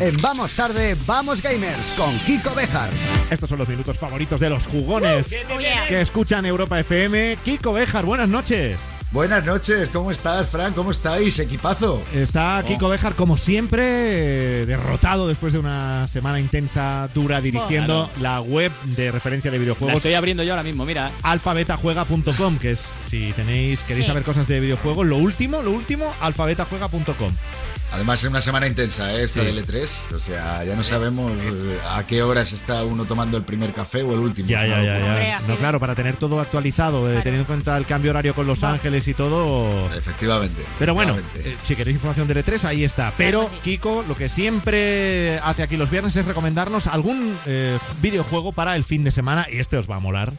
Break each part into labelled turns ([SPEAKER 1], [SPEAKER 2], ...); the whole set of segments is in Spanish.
[SPEAKER 1] en Vamos Tarde, Vamos Gamers con Kiko Bejar.
[SPEAKER 2] Estos son los minutos favoritos de los jugones que escuchan Europa FM. Kiko Bejar, buenas noches.
[SPEAKER 3] Buenas noches, ¿cómo estás, Fran? ¿Cómo estáis, equipazo?
[SPEAKER 2] Está Kiko Bejar, como siempre, derrotado después de una semana intensa, dura, dirigiendo la web de referencia de
[SPEAKER 4] La
[SPEAKER 2] videojuegos.
[SPEAKER 4] estoy abriendo yo ahora mismo, mira.
[SPEAKER 2] alfabetajuega.com, que es si tenéis queréis
[SPEAKER 5] Sí.
[SPEAKER 2] saber cosas de videojuegos, lo último, lo último, alfabetajuega.com.
[SPEAKER 3] Además, es una semana intensa, ¿eh? esta
[SPEAKER 2] Sí.
[SPEAKER 3] del E3. O sea, ya no sabemos eh, a qué horas está uno tomando el primer café o el último.
[SPEAKER 2] Ya, ya, ya. No, claro, para tener todo actualizado, eh, teniendo en cuenta el cambio horario con Los Ángeles y todo.
[SPEAKER 3] Efectivamente.
[SPEAKER 2] Pero bueno,
[SPEAKER 3] efectivamente.
[SPEAKER 2] eh, si queréis información del E3, ahí está. Pero,
[SPEAKER 5] sí.
[SPEAKER 2] Kiko, lo que siempre hace aquí los viernes es recomendarnos algún eh, videojuego para el fin de semana y este os va a molar.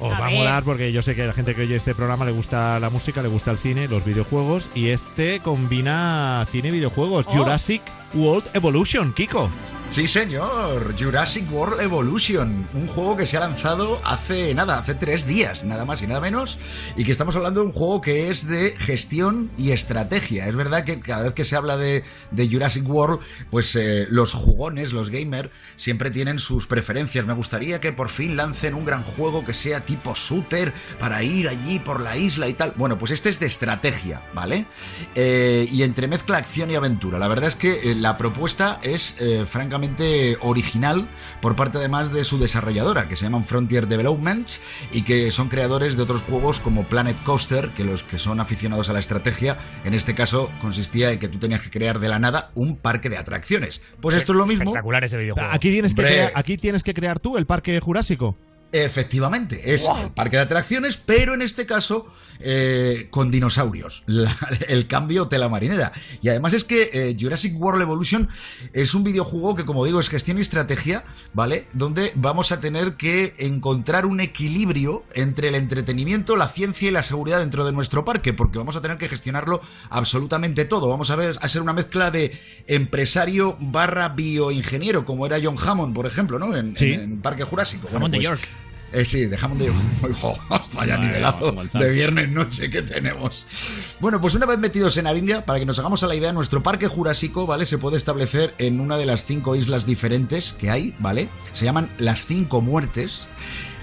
[SPEAKER 2] Os
[SPEAKER 5] A
[SPEAKER 2] va a molar porque yo sé que a la gente que oye este programa le gusta la música, le gusta el cine, los videojuegos y este combina cine y videojuegos.
[SPEAKER 5] Oh.
[SPEAKER 2] Jurassic World Evolution, Kiko.
[SPEAKER 3] Sí, señor. Jurassic World Evolution. Un juego que se ha lanzado hace nada, hace tres días, nada más y nada menos. Y que estamos hablando de un juego que es de gestión y estrategia. Es verdad que cada vez que se habla de, Jurassic World, pues eh, los jugones, los gamers, siempre tienen sus preferencias. Me gustaría que por fin lancen un gran juego que sea tipo shooter para ir allí por la isla y tal. Bueno, pues este es de estrategia, ¿vale? Eh, y entremezcla acción y aventura. La verdad es que eh, la propuesta es eh, francamente original por parte además de su desarrolladora, que se llaman Frontier Developments y que son creadores de otros juegos como Planet Coaster, que los que son aficionados a la estrategia, en este caso consistía en que tú tenías que crear de la nada un parque de atracciones. Pues esto es lo mismo.
[SPEAKER 4] Espectacular ese videojuego.
[SPEAKER 2] Aquí tienes, que
[SPEAKER 3] Hombre.
[SPEAKER 2] crear, aquí tienes que crear tú el parque jurásico.
[SPEAKER 3] Efectivamente, es el parque de atracciones, pero en este caso eh, con dinosaurios. La- el cambio tela marinera. Y además es que eh, Jurassic World Evolution es un videojuego que, como digo, es gestión y estrategia, ¿vale? Donde vamos a tener que encontrar un equilibrio entre el entretenimiento, la ciencia y la seguridad dentro de nuestro parque, porque vamos a tener que gestionarlo absolutamente todo. Vamos a ver a ser una mezcla de empresario barra bioingeniero, como era John Hammond, por ejemplo, ¿no? En,
[SPEAKER 2] Sí.
[SPEAKER 3] en- en Parque Jurásico.
[SPEAKER 4] Hammond de
[SPEAKER 3] pues,
[SPEAKER 4] York.
[SPEAKER 3] Eh, sí, dejamos de. Vaya
[SPEAKER 4] Vale,
[SPEAKER 3] nivelazo de viernes noche que tenemos. Bueno, pues una vez metidos en Arindia, para que nos hagamos a la idea, nuestro parque jurásico, ¿vale? Se puede establecer en una de las cinco islas diferentes que hay, ¿vale? Se llaman las cinco muertes.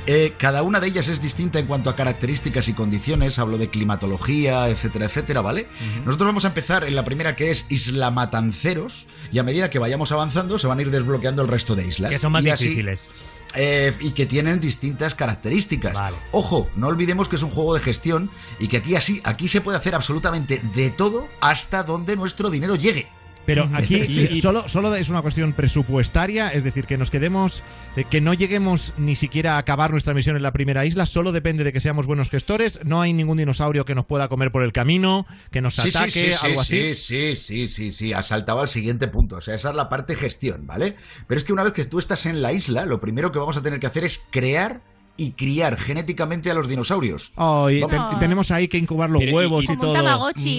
[SPEAKER 3] Eh, cada una de ellas es distinta en cuanto a características y condiciones, hablo de climatología, etcétera, etcétera, ¿vale? Nosotros vamos a empezar en la primera que es Isla Matanceros, y a medida que vayamos avanzando se van a ir desbloqueando el resto de islas.
[SPEAKER 4] Que son más
[SPEAKER 3] Y así-
[SPEAKER 4] difíciles.
[SPEAKER 3] Eh, y que tienen distintas características.
[SPEAKER 4] Vale.
[SPEAKER 3] Ojo, no olvidemos que es un juego de gestión y que aquí así, aquí se puede hacer absolutamente de todo hasta donde nuestro dinero llegue.
[SPEAKER 2] Pero aquí
[SPEAKER 4] Y- y-
[SPEAKER 2] solo, solo es una cuestión presupuestaria, es decir, que nos quedemos, eh, que no lleguemos ni siquiera a acabar nuestra misión en la primera isla, solo depende de que seamos buenos gestores, no hay ningún dinosaurio que nos pueda comer por el camino, que nos
[SPEAKER 3] Sí,
[SPEAKER 2] ataque,
[SPEAKER 3] sí, sí,
[SPEAKER 2] algo
[SPEAKER 3] sí,
[SPEAKER 2] así.
[SPEAKER 3] sí, sí, sí, sí, ha saltado al siguiente punto. O sea, esa es la parte gestión, ¿vale? Pero es que una vez que tú estás en la isla, lo primero que vamos a tener que hacer es crear y criar genéticamente a los dinosaurios.
[SPEAKER 2] Oh, y te- tenemos ahí que incubar los
[SPEAKER 4] Pero,
[SPEAKER 2] huevos y, todo.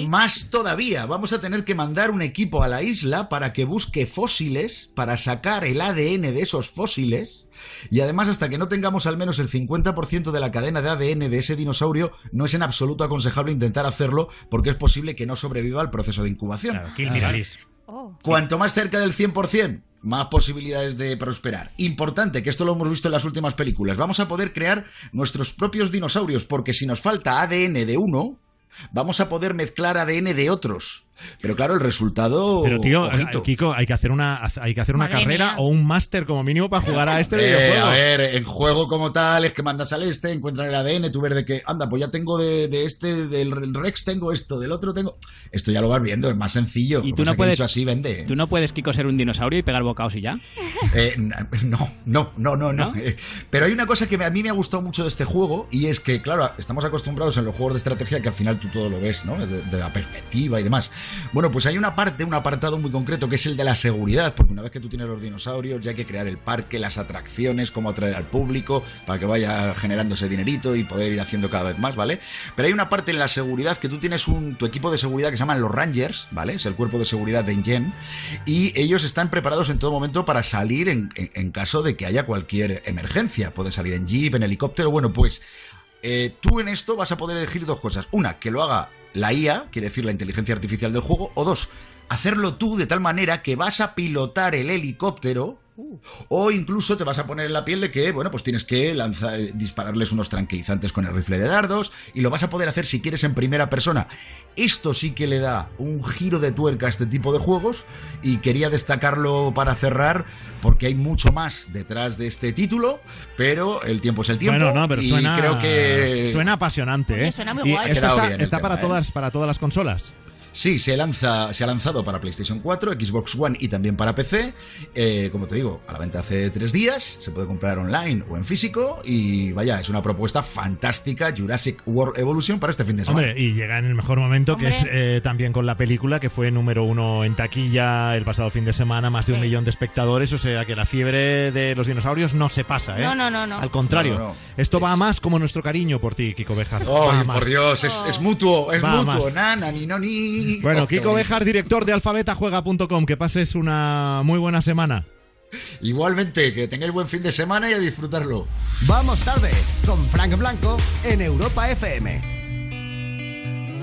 [SPEAKER 3] Más todavía, vamos a tener que mandar un equipo a la isla para que busque fósiles, para sacar el ADN de esos fósiles. Y además, hasta que no tengamos al menos el 50% de la cadena de ADN de ese dinosaurio, no es en absoluto aconsejable intentar hacerlo porque es posible que no sobreviva al proceso de incubación.
[SPEAKER 4] Claro, release.
[SPEAKER 5] Oh.
[SPEAKER 3] Cuanto más cerca del 100%, más posibilidades de prosperar. Importante, que esto lo hemos visto en las últimas películas. Vamos a poder crear nuestros propios dinosaurios, porque si nos falta ADN de uno, vamos a poder mezclar ADN de otros. Pero claro, el resultado.
[SPEAKER 2] Pero tío,
[SPEAKER 3] ojito.
[SPEAKER 2] eh, Kiko, hay que hacer una, hay que hacer una
[SPEAKER 5] Madre
[SPEAKER 2] carrera
[SPEAKER 5] mía.
[SPEAKER 2] o un máster como mínimo para jugar a este
[SPEAKER 3] Eh,
[SPEAKER 2] videojuego.
[SPEAKER 3] a ver, en juego como tal es que mandas al este, encuentran el ADN, tú ves de que, anda, pues ya tengo de, de este, del Rex tengo esto, del otro tengo. Esto ya lo vas viendo, es más sencillo.
[SPEAKER 4] Y tú no puedes-
[SPEAKER 3] así vende.
[SPEAKER 4] Tú no puedes, Kiko, ser un dinosaurio y pegar bocaos y ya.
[SPEAKER 3] Eh, no, no, no, no, no. Eh, Pero hay una cosa que a mí me ha gustado mucho de este juego y es que, claro, estamos acostumbrados en los juegos de estrategia que al final tú todo lo ves, ¿no? De, de la perspectiva y demás. Bueno, pues hay una parte, un apartado muy concreto que es el de la seguridad, porque una vez que tú tienes los dinosaurios ya hay que crear el parque, las atracciones, cómo atraer al público para que vaya generando ese dinerito y poder ir haciendo cada vez más, ¿vale? Pero hay una parte en la seguridad que tú tienes un, tu equipo de seguridad que se llaman los Rangers, ¿vale? Es el cuerpo de seguridad de Ingen y ellos están preparados en todo momento para salir en, en- caso de que haya cualquier emergencia. Puede salir en jeep, en helicóptero, bueno, pues eh, tú en esto vas a poder elegir dos cosas. Una, que lo haga la IA, quiere decir la inteligencia artificial del juego, o dos, hacerlo tú de tal manera que vas a pilotar el helicóptero o incluso te vas a poner en la piel de que, bueno, pues tienes que lanzar, dispararles unos tranquilizantes con el rifle de dardos y lo vas a poder hacer si quieres en primera persona. Esto sí que le da un giro de tuerca a este tipo de juegos y quería destacarlo para cerrar porque hay mucho más detrás de este título, pero el tiempo es el tiempo.
[SPEAKER 2] Bueno, no, pero
[SPEAKER 3] y
[SPEAKER 2] suena,
[SPEAKER 3] creo que
[SPEAKER 2] suena apasionante, ¿eh?
[SPEAKER 5] Oye, suena muy
[SPEAKER 2] Y
[SPEAKER 5] guay.
[SPEAKER 2] esto está,
[SPEAKER 3] tema,
[SPEAKER 2] para,
[SPEAKER 3] ¿eh?
[SPEAKER 2] todas, para todas las consolas.
[SPEAKER 3] Sí, se, lanza, se ha lanzado para PlayStation 4, Xbox One y también para PC. Eh, como te digo, a la venta hace tres días. Se puede comprar online o en físico. Y vaya, es una propuesta fantástica, Jurassic World Evolution, para este fin de semana.
[SPEAKER 2] Hombre, y llega en el mejor momento, que es eh, también con la película, que fue número uno en taquilla el pasado fin de semana, más de un
[SPEAKER 5] Sí.
[SPEAKER 2] millón de espectadores. O sea que la fiebre de los dinosaurios no se pasa, ¿eh?
[SPEAKER 5] No, no, no, no.
[SPEAKER 2] Al contrario,
[SPEAKER 3] No, no.
[SPEAKER 2] esto va a más como nuestro cariño por ti, Kiko Bejar.
[SPEAKER 3] ¡Ay,
[SPEAKER 2] Va a más.
[SPEAKER 3] por Dios! Es,
[SPEAKER 5] Oh.
[SPEAKER 3] es mutuo, es
[SPEAKER 2] Va
[SPEAKER 3] mutuo.
[SPEAKER 2] más.
[SPEAKER 3] Na, na, ni, no, ni.
[SPEAKER 2] Bueno, Kiko. Bejar, director de alfabetajuega.com, que pases una muy buena semana.
[SPEAKER 3] Igualmente, que tengáis buen fin de semana y a disfrutarlo.
[SPEAKER 1] Vamos tarde con Frank Blanco en Europa FM.